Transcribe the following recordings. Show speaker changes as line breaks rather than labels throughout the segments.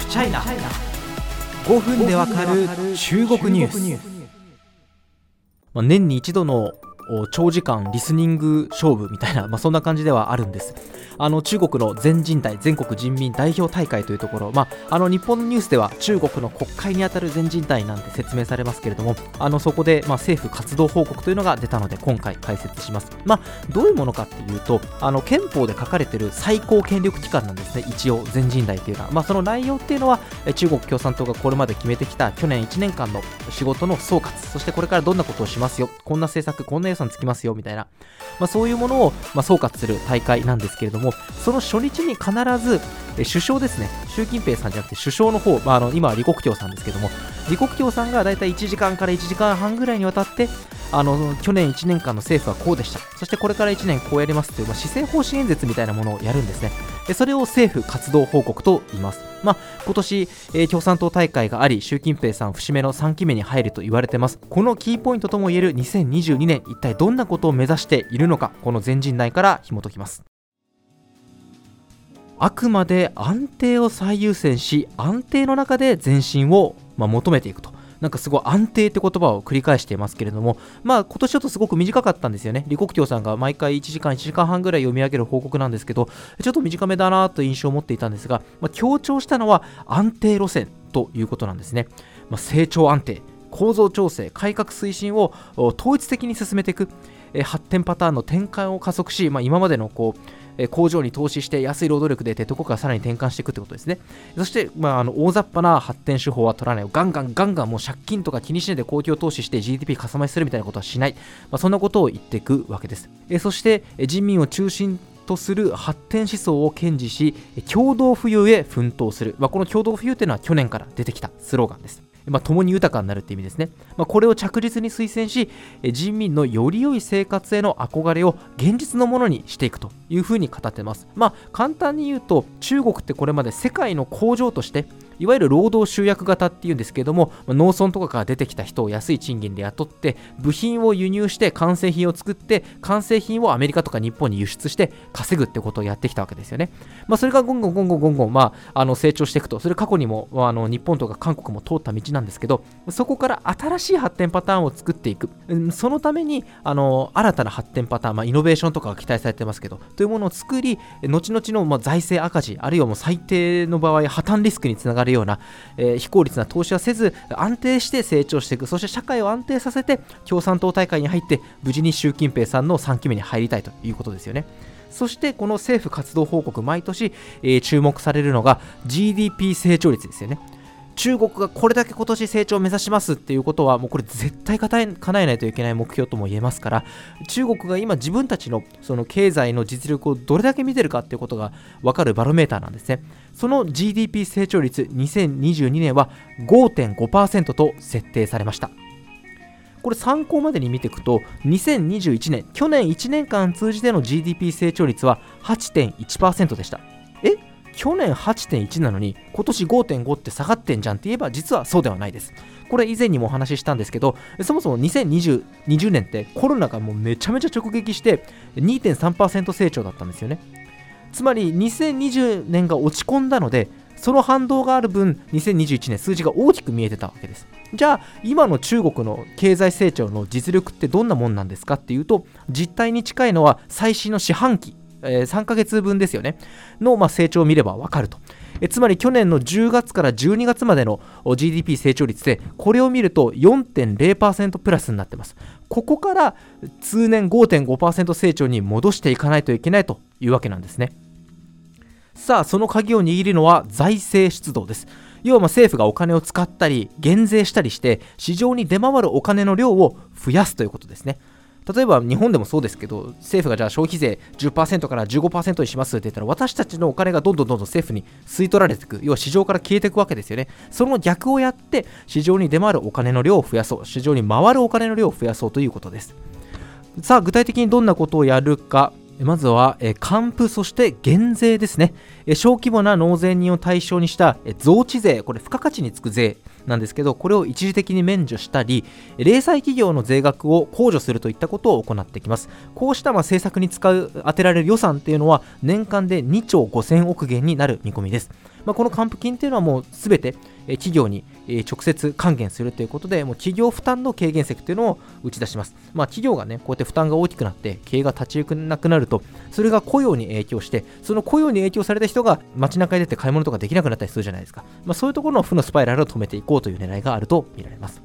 フチャイナ5分でわかる中国ニュース。まあ、年に一度の長時間リスニング勝負みたいな、まあ、そんな感じではあるんです。あの中国の全人代全国人民代表大会というところ、まあ、あの日本のニュースでは中国の国会にあたる全人代なんて説明されますけれどもあのそこで、まあ、政府活動報告というのが出たので今回解説します、まあ、どういうものかっていうとあの憲法で書かれている最高権力機関なんですね。一応全人代というのは、まあ、その内容っていうのは中国共産党がこれまで決めてきた去年1年間の仕事の総括。そしてこれからどんなことをしますよ。こんな政策こんな予算つきますよみたいな、まあ、そういうものを、ま、総括する大会なんですけれどもその初日に必ず首相ですね。習近平さんじゃなくて首相の方、まあ、あの今は李克強さんですけども李克強さんが大体1時間から1時間半ぐらいにわたってあの去年1年間の政府はこうでした。そしてこれから1年こうやりますという、まあ、施政方針演説みたいなものをやるんですね。でそれを政府活動報告と言います。まあ、今年、えー、共産党大会があり習近平さん節目の3期目に入ると言われてます。このキーポイントともいえる2022年一体どんなことを目指しているのかこの全人代から紐解きます。あくまで安定を最優先し安定の中で前進を、まあ、求めていくと。なんかすごい安定って言葉を繰り返していますけれども、まあ今年ちょっとすごく短かったんですよね。李克強さんが毎回1時間、1時間半ぐらい読み上げる報告なんですけど、ちょっと短めだなと印象を持っていたんですが、まあ、強調したのは安定路線ということなんですね。まあ、成長安定、構造調整、改革推進を統一的に進めていく、発展パターンの転換を加速し、まあ、今までのこうえ工場に投資して安い労働力でってとこからさらに転換していくってことですね。そして、まあ、あの大雑把な発展手法は取らない。ガンガンガンガンもう借金とか気にしないで公共投資して GDP かさ増しするみたいなことはしない。まあ、そんなことを言っていくわけです。えそして、人民を中心とする発展思想を堅持し共同富裕へ奮闘する、まあ、この共同富裕というのは去年から出てきたスローガンですまあ、共に豊かになるって意味ですね。まあ、これを着実に推薦し、人民のより良い生活への憧れを現実のものにしていくというふうに語ってます。まあ、簡単に言うと、中国ってこれまで世界の工場として、いわゆる労働集約型っていうんですけども、農村とかから出てきた人を安い賃金で雇って、部品を輸入して完成品を作って、完成品をアメリカとか日本に輸出して稼ぐってことをやってきたわけですよね。まあ、それがゴンゴンゴンゴンゴンゴン、まあ、あの成長していくと、それ過去にもあの日本とか韓国も通った道なんですけど、そこから新しい発展パターンを作っていく。そのために、あの新たな発展パターン、まあ、イノベーションとかが期待されてますけど、というものを作り、後々のまあ財政赤字、あるいはもう最低の場合、破綻リスクにつながるるような、えー、非効率な投資はせず安定して成長していくそして社会を安定させて共産党大会に入って無事に習近平さんの3期目に入りたいということですよね。そしてこの政府活動報告毎年、えー、注目されるのが GDP 成長率ですよね。中国がこれだけ今年成長を目指しますっていうことは、もうこれ絶対叶えないといけない目標とも言えますから、中国が今自分たちのその経済の実力をどれだけ見てるかっていうことが分かるバロメーターなんですね。その GDP 成長率2022年は5.5%と設定されました。これ参考までに見ていくと2021年去年1年間通じての GDP 成長率は8.1%でした去年8.1なのに今年5.5って下がってんじゃんって言えば実はそうではないです。これ以前にもお話ししたんですけどそもそも2020 20年ってコロナがもうめちゃめちゃ直撃して2.3%成長だったんですよね。つまり2020年が落ち込んだのでその反動がある分2021年数字が大きく見えてたわけですじゃあ今の中国の経済成長の実力ってどんなもんなんですかっていうと実態に近いのは最新の四半期えー、3ヶ月分ですよね、の、まあ、成長を見ればわかると。えつまり去年の10月から12月までの GDP 成長率で、これを見ると4.0%プラスになってます。ここから通年5.5%成長に戻していかないといけないというわけなんですね。さあ、その鍵を握るのは財政出動です。要は政府がお金を使ったり、減税したりして、市場に出回るお金の量を増やすということですね。例えば日本でもそうですけど、政府がじゃあ消費税10%から15%にしますって言ったら、私たちのお金がどんどんどんどん政府に吸い取られていく、要は市場から消えていくわけですよね。その逆をやって、市場に出回るお金の量を増やそう、市場に回るお金の量を増やそうということです。さあ、具体的にどんなことをやるか。まずは、え還付、そして減税ですね、え小規模な納税人を対象にした、え増値税、これ付加価値につく税なんですけどこれを一時的に免除したり零細企業の税額を控除するといったことを行ってきます。こうしたま政策に使う当てられる予算っていうのは年間で2兆5000億元になる見込みです。まあ、この還付金っていうのはもうすべて企業に直接還元するということで、もう企業負担の軽減策というのを打ち出します。まあ、企業がね、こうやって負担が大きくなって、経営が立ち行かなくなると、それが雇用に影響して、その雇用に影響された人が街中に出て買い物とかできなくなったりするじゃないですか。まあ、そういうところの負のスパイラルを止めていこうという狙いがあるとみられます。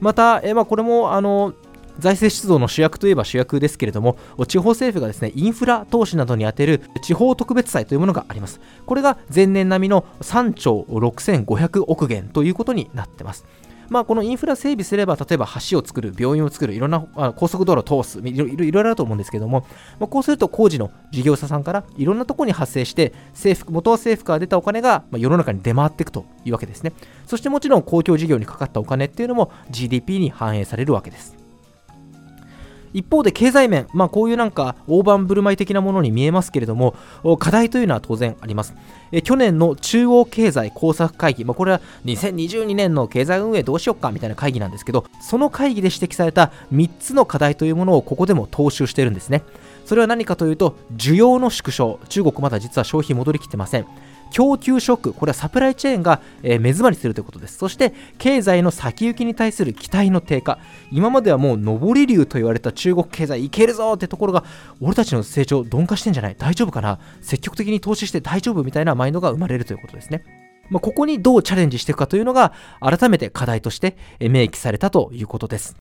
また、えまあ、これもあの財政出動の主役といえば主役ですけれども、地方政府がですね、インフラ投資などに充てる地方特別債というものがあります。これが前年並みの3兆6500億元ということになってます。まあ、このインフラ整備すれば、例えば橋を作る、病院を作る、いろんな高速道路を通す、いろいろいろあると思うんですけども、まあ、こうすると工事の事業者さんからいろんなところに発生して、政府元は政府から出たお金が世の中に出回っていくというわけですね。そしてもちろん公共事業にかかったお金っていうのも GDP に反映されるわけです。一方で経済面、まあ、こういうなんか大盤振る舞い的なものに見えますけれども、課題というのは当然あります。え去年の中央経済工作会議、まあ、これは2022年の経済運営どうしよっかみたいな会議なんですけど、その会議で指摘された3つの課題というものをここでも踏襲しているんですね。それは何かというと、需要の縮小、中国まだ実は消費戻りきってません。供給ショック、これはサプライチェーンが、え、目詰まりするということです。そして、経済の先行きに対する期待の低下。今まではもう上り流と言われた中国経済いけるぞってところが、俺たちの成長鈍化してんじゃない？大丈夫かな？積極的に投資して大丈夫みたいなマインドが生まれるということですね。まあ、ここにどうチャレンジしていくかというのが、改めて課題として明記されたということです。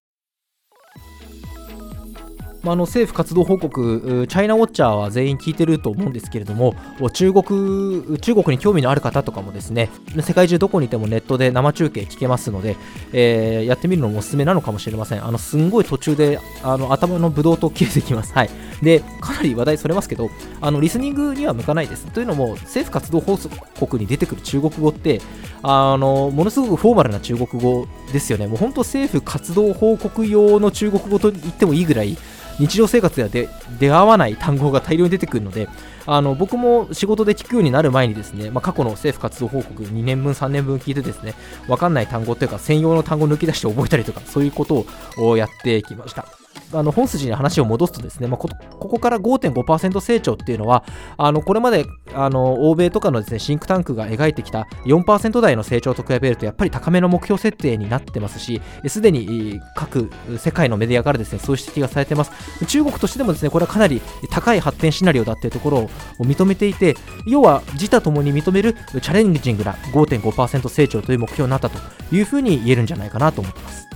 まあ、の政府活動報告、チャイナウォッチャーは全員聞いてると思うんですけれども、中国中国に興味のある方とかもですね、世界中どこにいてもネットで生中継聞けますので、えー、やってみるのもおすすめなのかもしれません。あのすんごい途中であの頭のブドウと切れてきます。はい。で、かなり話題それますけど、あのリスニングには向かないです。というのも、政府活動報告に出てくる中国語って、あのものすごくフォーマルな中国語ですよね。もう本当政府活動報告用の中国語と言ってもいいぐらい、日常生活では出会わない単語が大量に出てくるので、あの僕も仕事で聞くようになる前にですね、まあ、過去の政府活動報告2年分、3年分聞いてですね、わかんない単語というか専用の単語を抜き出して覚えたりとか、そういうことをやってきました。あの本筋に話を戻すとですね、まあ、ここから5.5%成長っていうのは、あのこれまであの欧米とかのですねシンクタンクが描いてきた4%台の成長と比べると、やっぱり高めの目標設定になってますし、すでに各世界のメディアからですねそういう指摘がされてます。中国としてもですねこれはかなり高い発展シナリオだっていうところを認めていて、要は自他ともに認めるチャレンジングな5.5%成長という目標になったというふうに言えるんじゃないかなと思ってます。